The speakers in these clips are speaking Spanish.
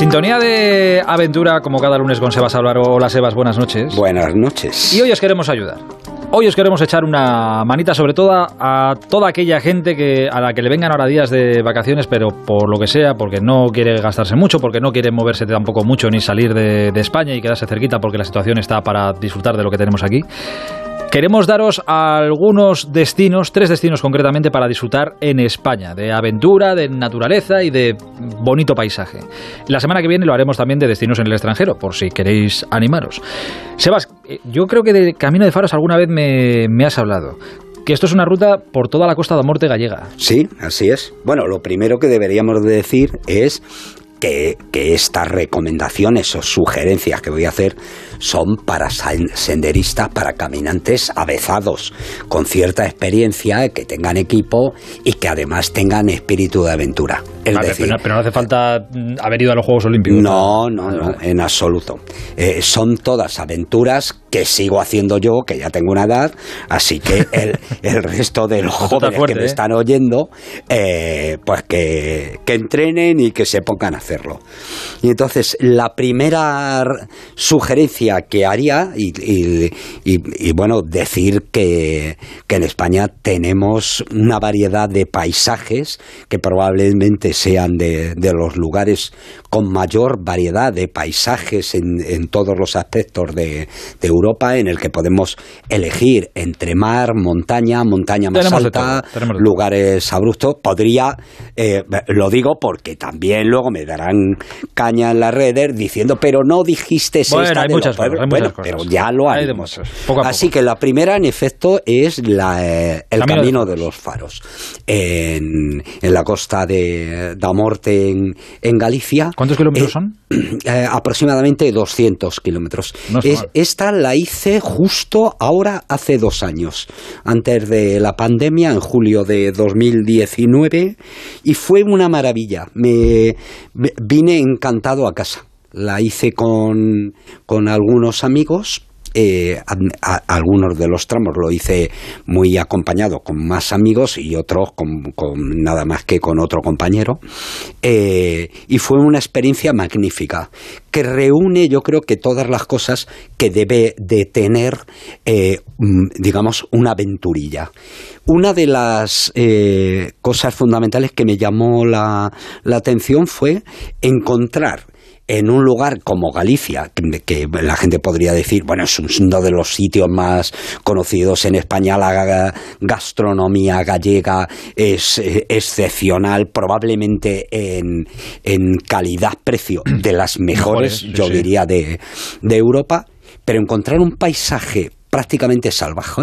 Sintonía de aventura como cada lunes con Sebas Álvaro. Hola Sebas, buenas noches. Buenas noches. Y hoy os queremos ayudar. Hoy os queremos echar una manita sobre todo a toda aquella gente que a la que le vengan ahora días de vacaciones, pero por lo que sea, porque no quiere gastarse mucho, porque no quiere moverse tampoco mucho ni salir de, de España y quedarse cerquita porque la situación está para disfrutar de lo que tenemos aquí. Queremos daros algunos destinos, tres destinos concretamente para disfrutar en España, de aventura, de naturaleza y de bonito paisaje. La semana que viene lo haremos también de destinos en el extranjero, por si queréis animaros. Sebas, eh, yo creo que de Camino de Faros alguna vez me, has hablado que esto es una ruta por toda la costa de Morte gallega. Sí, así es. Bueno, lo primero que deberíamos de decir es que, que, estas recomendaciones o sugerencias que voy a hacer son para senderistas, para caminantes avezados, con cierta experiencia, que tengan equipo y que además tengan espíritu de aventura. Es vale, decir, pero, pero, no hace falta haber ido a los Juegos Olímpicos. No, no, no, en absoluto. Eh, son todas aventuras que sigo haciendo yo, que ya tengo una edad, así que el, el resto de los jóvenes fuerte, que me ¿eh? están oyendo, eh, pues que, que entrenen y que se pongan a hacerlo. Y entonces, la primera sugerencia que haría, y, y, y, y bueno, decir que, que, en España tenemos una variedad de paisajes que probablemente sean de, de los lugares con mayor variedad de paisajes en, en todos los aspectos de, de, Europa, en el que podemos elegir entre mar, montaña, montaña más tenemos alta, lugares abruptos. Podría, eh, lo digo porque también luego me darán caña en las redes diciendo, pero no dijiste bueno, esta hay de muchas cosas, hay bueno, muchas pero ya lo Hay haremos. muchas. Poco Así poco. que la primera, en efecto, es la, eh, el Camino camino, de de los faros en, en la costa de da Morte en, en Galicia. ¿Cuántos kilómetros Eh, son? eh, aproximadamente 200 kilómetros. No es esta la hice justo ahora hace dos años, antes de la pandemia, en julio de 2019, y fue una maravilla. Me- vine encantado a casa. La hice con, con algunos amigos. Eh, algunos de los tramos lo hice muy acompañado con más amigos y otros con, nada más que con otro compañero eh, y fue una experiencia magnífica que reúne yo creo que todas las cosas que debe de tener eh, mm, digamos una aventurilla. Una de las cosas fundamentales que me llamó la, la atención fue encontrar en un lugar como Galicia, que, que la gente podría decir, bueno, es uno de los sitios más conocidos en España, la ga- gastronomía gallega es eh, excepcional, probablemente en, en calidad-precio de las mejores, yo sí. diría, de, de Europa, pero encontrar un paisaje prácticamente salvaje,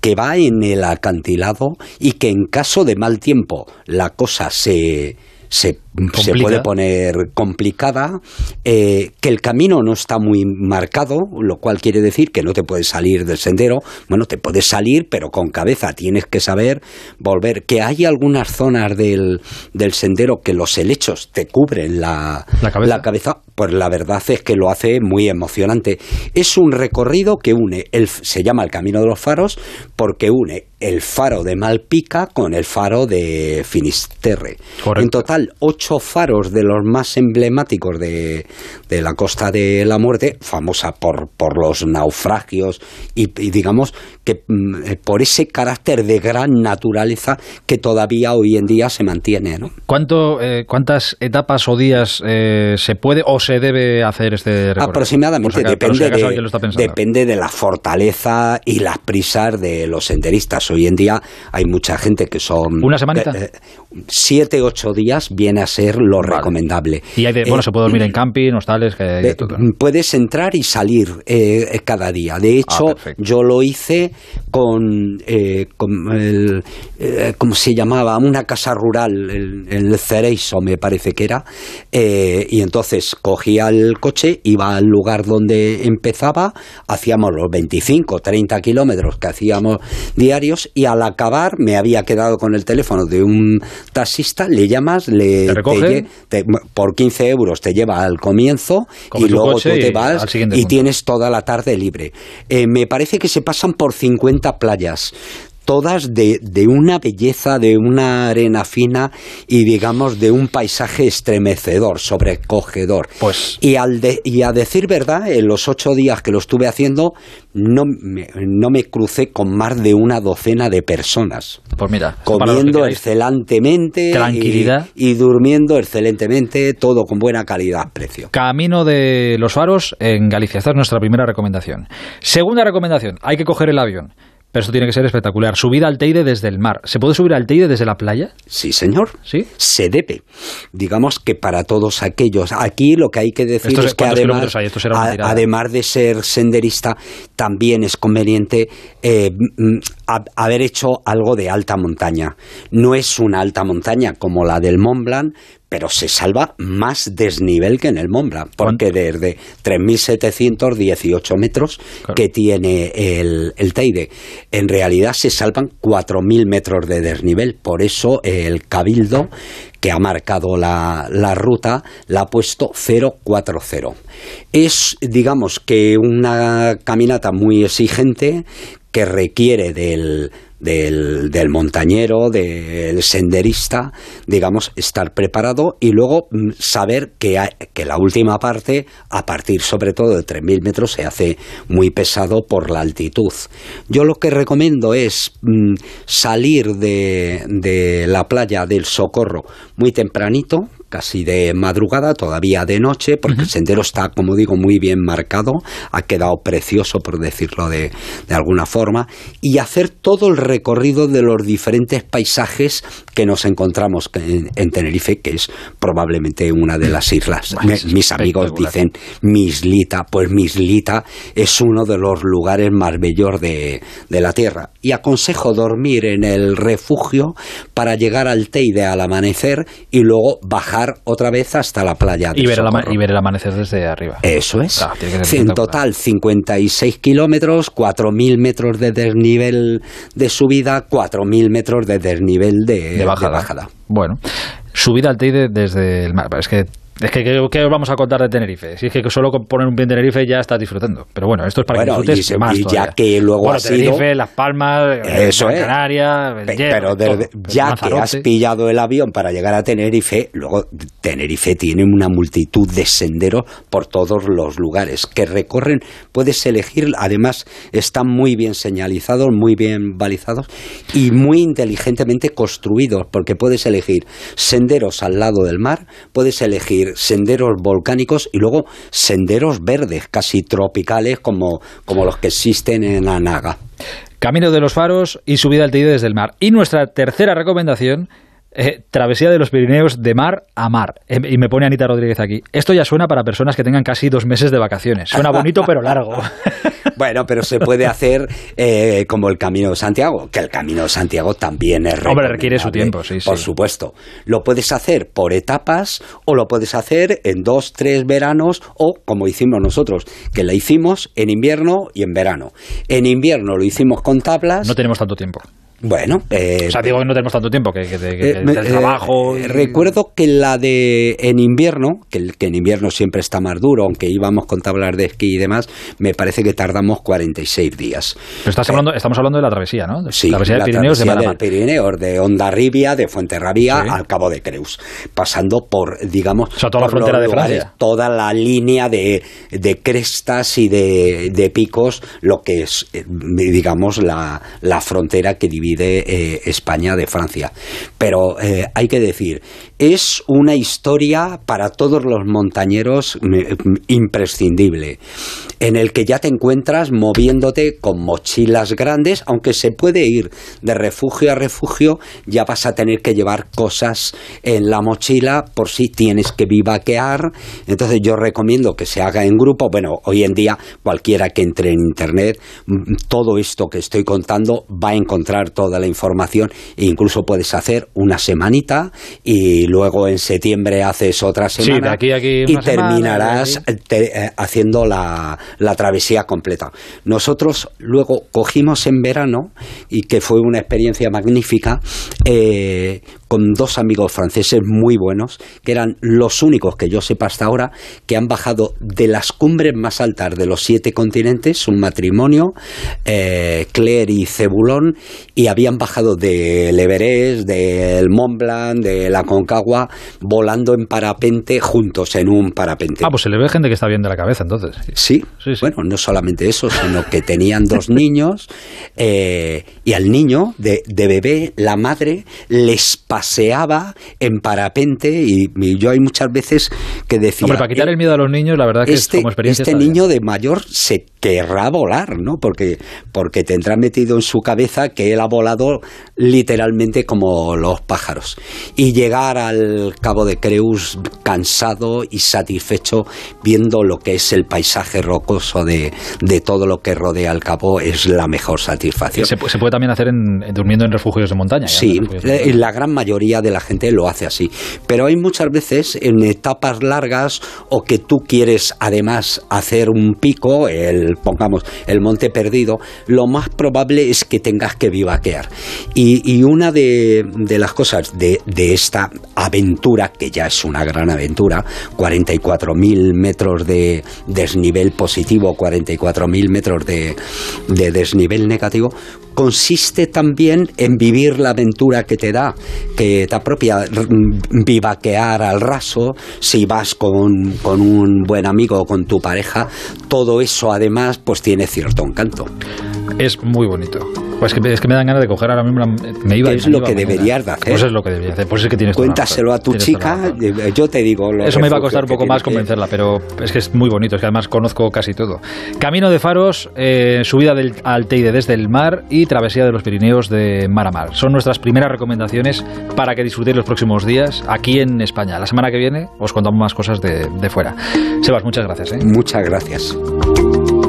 que va en el acantilado y que en caso de mal tiempo la cosa se, se, se puede poner complicada, eh, que el camino no está muy marcado, lo cual quiere decir que no te puedes salir del sendero, bueno, te puedes salir, pero con cabeza tienes que saber volver, que hay algunas zonas del, del sendero que los helechos te cubren la, La cabeza. cabeza, pues la verdad es que lo hace muy emocionante. Es un recorrido que une, el, se llama el Camino de los Faros, porque une el faro de Malpica con el faro de Finisterre. Correcto. En total, ocho faros de los más emblemáticos de, de la Costa de la Muerte, famosa por, por los naufragios y, y digamos que mm, eh, por ese carácter de gran naturaleza que todavía hoy en día se mantiene, ¿no? ¿Cuánto, eh, ¿Cuántas etapas o días eh, se puede o se debe hacer este recorrido? Aproximadamente, si si depende, acaso de, depende de la fortaleza y las prisas de los senderistas. Hoy en día hay mucha gente que son... ¿Una semanita? eh, eh, siete, ocho días viene a ser lo Vale. recomendable. Y hay de, Eh, bueno, se puede dormir en camping, hostales, que hay de eh, todo. Puedes entrar y salir eh, cada día. De hecho, Ah, yo lo hice con, eh, con el, eh, ¿cómo se llamaba? Una casa rural, el, el Cereiso me parece que era. eh, y entonces cogía el coche, iba al lugar donde empezaba, hacíamos los 25, 30 kilómetros que hacíamos diarios y al acabar me había quedado con el teléfono de un taxista, le llamas, le ¿Te recoge? te- por 15 euros te lleva al comienzo y luego tú te vas y tienes toda la tarde libre. Eh, me parece que se pasan por 50 playas. Todas de, de, una belleza, de una arena fina y digamos de un paisaje estremecedor, sobrecogedor. Pues... Y, al y a decir verdad, en los ocho días que lo estuve haciendo, no me, no me crucé con más de una docena de personas. Pues mira, comiendo excelentemente tranquilidad y, y, durmiendo excelentemente, todo con buena calidad-precio. Camino de los faros en Galicia. Esta es nuestra primera recomendación. Segunda recomendación, hay que coger el avión. Pero esto tiene que ser espectacular. Subida al Teide desde el mar. ¿Se puede subir al Teide desde la playa? Sí, señor. ¿Sí? Se debe. Digamos que para todos aquellos. Aquí lo que hay que decir ¿Esto es que además, hay? Esto será una a, además de ser senderista, también es conveniente eh, a, haber hecho algo de alta montaña. No es una alta montaña como la del Mont Blanc, pero se salva más desnivel que en el Mont Blanc, porque desde 3.718 metros Claro. que tiene el, el Teide, en realidad se salvan 4.000 metros de desnivel. Por eso el Cabildo, que ha marcado la, la ruta, la ha puesto 040. Es, digamos, que una caminata muy exigente que requiere del, del, del, montañero, del senderista, digamos, estar preparado y luego mm, saber que, que la última parte, a partir sobre todo de 3.000 metros, se hace muy pesado por la altitud. Yo lo que recomiendo es mmm, salir de, de la playa del Socorro muy tempranito, casi de madrugada, todavía de noche, porque uh -huh. el sendero está, como digo, muy bien marcado, ha quedado precioso, por decirlo de, de, alguna forma, y hacer todo el recorrido de los diferentes paisajes que nos encontramos en, en Tenerife, que es probablemente una de las islas. Me, mis amigos dicen Mislita, pues Mislita es uno de los lugares más bellos de, de la tierra. Y aconsejo dormir en el refugio para llegar al Teide al amanecer y luego bajar otra vez hasta la playa y ver, el y ver, el amanecer desde arriba. Eso es. Claro, en total, 56 kilómetros, 4.000 metros de desnivel de subida, 4.000 metros de desnivel de, de, bajada. de bajada. Bueno, subida al Teide desde el mar. Es que es que, ¿qué, ¿qué, vamos a contar de Tenerife? Si es que solo con poner un pie en Tenerife ya estás disfrutando. Pero bueno, esto es para bueno, que disfrutes y se, más y ya que luego bueno, has Tenerife, ido... Las Palmas, Eso Gran es. Canaria, el Pe- Hierro, pero todo. ya que has pillado el avión para llegar a Tenerife, luego Tenerife tiene una multitud de senderos por todos los lugares que recorren, puedes elegir, además están muy bien señalizados, muy bien balizados y muy inteligentemente construidos, porque puedes elegir senderos al lado del mar, puedes elegir senderos volcánicos y luego senderos verdes, casi tropicales como, como los que existen en Anaga. Camino de los Faros y subida al Teide desde el mar. Y nuestra tercera recomendación, eh, travesía de los Pirineos de mar a mar. Eh, y me pone Anita Rodríguez aquí. Esto ya suena para personas que tengan casi dos meses de vacaciones. Suena bonito pero largo. Bueno, pero se puede hacer eh, como el Camino de Santiago, que el Camino de Santiago también es Hombre, requiere su tiempo, sí, Por sí. supuesto. Lo puedes hacer por etapas o lo puedes hacer en dos, tres veranos o como hicimos nosotros, que la hicimos en invierno y en verano. En invierno lo hicimos con tablas. No tenemos tanto tiempo. Bueno, eh, O sea, digo que no tenemos tanto tiempo, que, que, que- eh, eh, trabajo... y- recuerdo que la de en invierno, que, que en invierno siempre está más duro, aunque íbamos con tablas de esquí y demás, me parece que tardamos 46 días. Pero estás hablando, estamos hablando de la travesía, ¿no? Sí, travesía la de Pirineos de travesía del mar. Pirineos, de Ondarribia, de Fuenterrabía Sí. al Cabo de Creus, pasando por, digamos, O sea, toda la por los frontera de lugares, Francia. toda la línea de, de crestas y de, de picos, lo que es, eh, digamos, la, la frontera que divide eh, España de Francia. Pero eh, hay que decir, es una historia para todos los montañeros imprescindible, en el que ya te encuentras moviéndote con mochilas grandes, aunque se puede ir de refugio a refugio, ya vas a tener que llevar cosas en la mochila por si tienes que vivaquear. Entonces yo recomiendo que se haga en grupo. Bueno, hoy en día cualquiera que entre en internet, mm, todo esto que estoy contando va a encontrar toda la información e incluso puedes hacer una semanita y luego en septiembre haces otra Sí, semana de aquí a aquí y semana, terminarás te- eh, haciendo la, la travesía completa. Nosotros luego cogimos en verano, y que fue una experiencia magnífica, eh, con dos amigos franceses muy buenos, que eran los únicos que yo sepa hasta ahora, que han bajado de las cumbres más altas de los siete continentes, un matrimonio, eh, Claire y Cebulón, y habían bajado del Everest, del Mont Blanc, de la Concagua, volando en parapente juntos en un parapente. Ah, pues se le ve gente que está bien de la cabeza entonces. Sí, bueno, no solamente eso, sino que tenían dos niños eh, y al niño de, bebé, la madre les paseaba en parapente y, yo hay muchas veces que decía... Hombre, para quitar el miedo a los niños, la verdad que este, como experiencia... Este niño de mayor se querrá volar, ¿no? Porque, porque tendrá metido en su cabeza que él ha volado literalmente como los pájaros. Y llegar al Cabo de Creus cansado y satisfecho viendo lo que es el paisaje rocoso de, de todo lo que rodea el cabo es la mejor satisfacción. Se, se puede también hacer en, durmiendo en refugios de montaña. Sí, la gran mayoría de la gente lo hace así. Pero hay muchas veces en etapas largas o que tú quieres además hacer un pico, el pongamos el monte perdido, lo más probable es que tengas que vivaquear. Y, una de, las cosas de, esta aventura, que ya es una gran aventura, 44.000 metros de desnivel positivo, 44.000 metros de, de desnivel negativo, consiste también en vivir la aventura que te da, que te apropia, vivaquear al raso, si vas con, con un buen amigo o con tu pareja, todo eso además pues tiene cierto encanto. Es muy bonito. Pues que, es que me dan ganas de coger ahora mismo. Me iba, es lo que deberías de hacer. Pues es lo que deberías hacer. Pues es que tienes Cuéntaselo a tu chica. Yo te digo. Eso me iba a costar un poco más convencerla, pero es que es muy bonito. Es que además conozco casi todo. Camino de Faros, eh, subida del, al Teide desde el mar y travesía de los Pirineos de mar a mar. Son nuestras primeras recomendaciones para que disfrutéis los próximos días aquí en España. La semana que viene os contamos más cosas de, de fuera. Sebas, muchas gracias. ¿eh? Muchas gracias.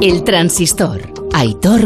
El transistor. Aitor